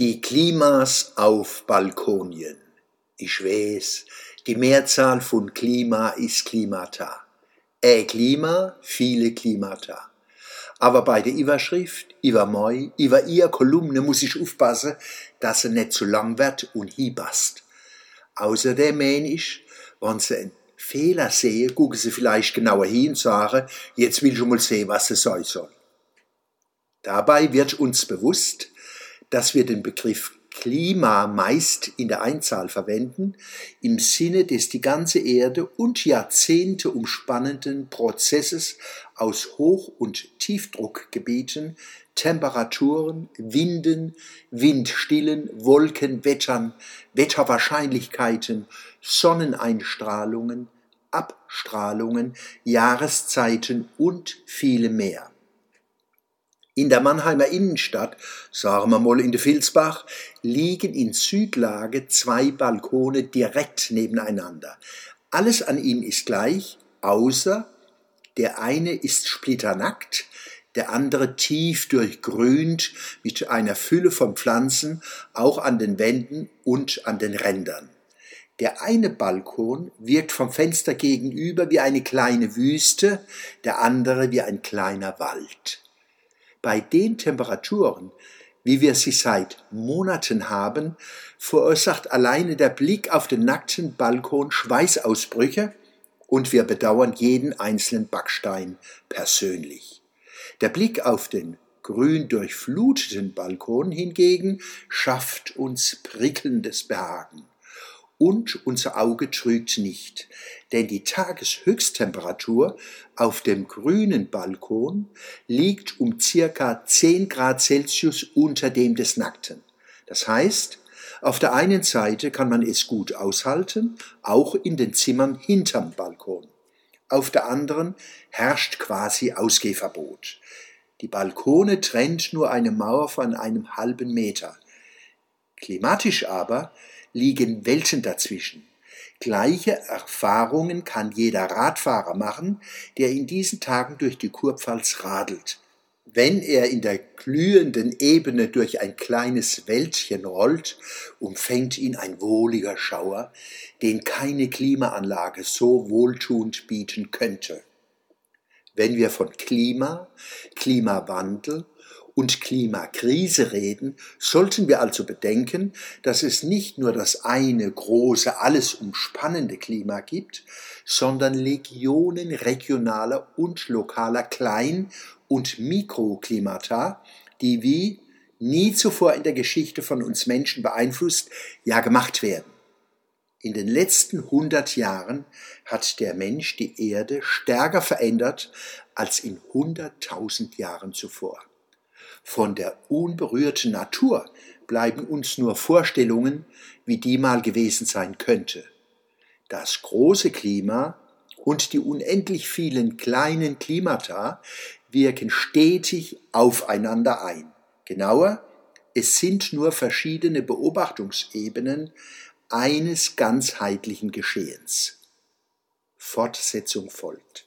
Die Klimas auf Balkonien. Ich weiß, die Mehrzahl von Klima ist Klimata. Äh Klima, viele Klimata. Aber bei der Überschrift, über moi, über ihr Kolumne muss ich aufpassen, dass sie nicht zu lang wird und hiebast. Außerdem meine ich, wenn sie einen Fehler sehe, gucken sie vielleicht genauer hin und sagen, jetzt will ich mal sehen, was es sein soll. Dabei wird uns bewusst, dass wir den Begriff Klima meist in der Einzahl verwenden, im Sinne des die ganze Erde und Jahrzehnte umspannenden Prozesses aus Hoch- und Tiefdruckgebieten, Temperaturen, Winden, Windstillen, Wolkenwettern, Wetterwahrscheinlichkeiten, Sonneneinstrahlungen, Abstrahlungen, Jahreszeiten und viele mehr. In der Mannheimer Innenstadt, sagen wir mal in der Vilsbach, liegen in Südlage zwei Balkone direkt nebeneinander. Alles an ihnen ist gleich, außer der eine ist splitternackt, der andere tief durchgrünt mit einer Fülle von Pflanzen, auch an den Wänden und an den Rändern. Der eine Balkon wirkt vom Fenster gegenüber wie eine kleine Wüste, der andere wie ein kleiner Wald bei den Temperaturen, wie wir sie seit Monaten haben, verursacht alleine der Blick auf den nackten Balkon Schweißausbrüche und wir bedauern jeden einzelnen Backstein persönlich. Der Blick auf den grün durchfluteten Balkon hingegen schafft uns prickelndes Behagen und unser Auge trügt nicht, denn die Tageshöchsttemperatur auf dem grünen Balkon liegt um circa 10 Grad Celsius unter dem des Nackten. Das heißt, auf der einen Seite kann man es gut aushalten, auch in den Zimmern hinterm Balkon. Auf der anderen herrscht quasi Ausgehverbot. Die Balkone trennt nur eine Mauer von einem halben Meter. Klimatisch aber liegen Welten dazwischen. Gleiche Erfahrungen kann jeder Radfahrer machen, der in diesen Tagen durch die Kurpfalz radelt. Wenn er in der glühenden Ebene durch ein kleines Wäldchen rollt, umfängt ihn ein wohliger Schauer, den keine Klimaanlage so wohltuend bieten könnte. Wenn wir von Klima, Klimawandel und Klimakrise reden, sollten wir also bedenken, dass es nicht nur das eine große, alles umspannende Klima gibt, sondern Legionen regionaler und lokaler Klein- und Mikroklimata, die wie nie zuvor in der Geschichte von uns Menschen beeinflusst, ja gemacht werden. In den letzten 100 Jahren hat der Mensch die Erde stärker verändert als in 100.000 Jahren zuvor. Von der unberührten Natur bleiben uns nur Vorstellungen, wie die mal gewesen sein könnte. Das große Klima und die unendlich vielen kleinen Klimata wirken stetig aufeinander ein. Genauer, es sind nur verschiedene Beobachtungsebenen eines ganzheitlichen Geschehens. Fortsetzung folgt.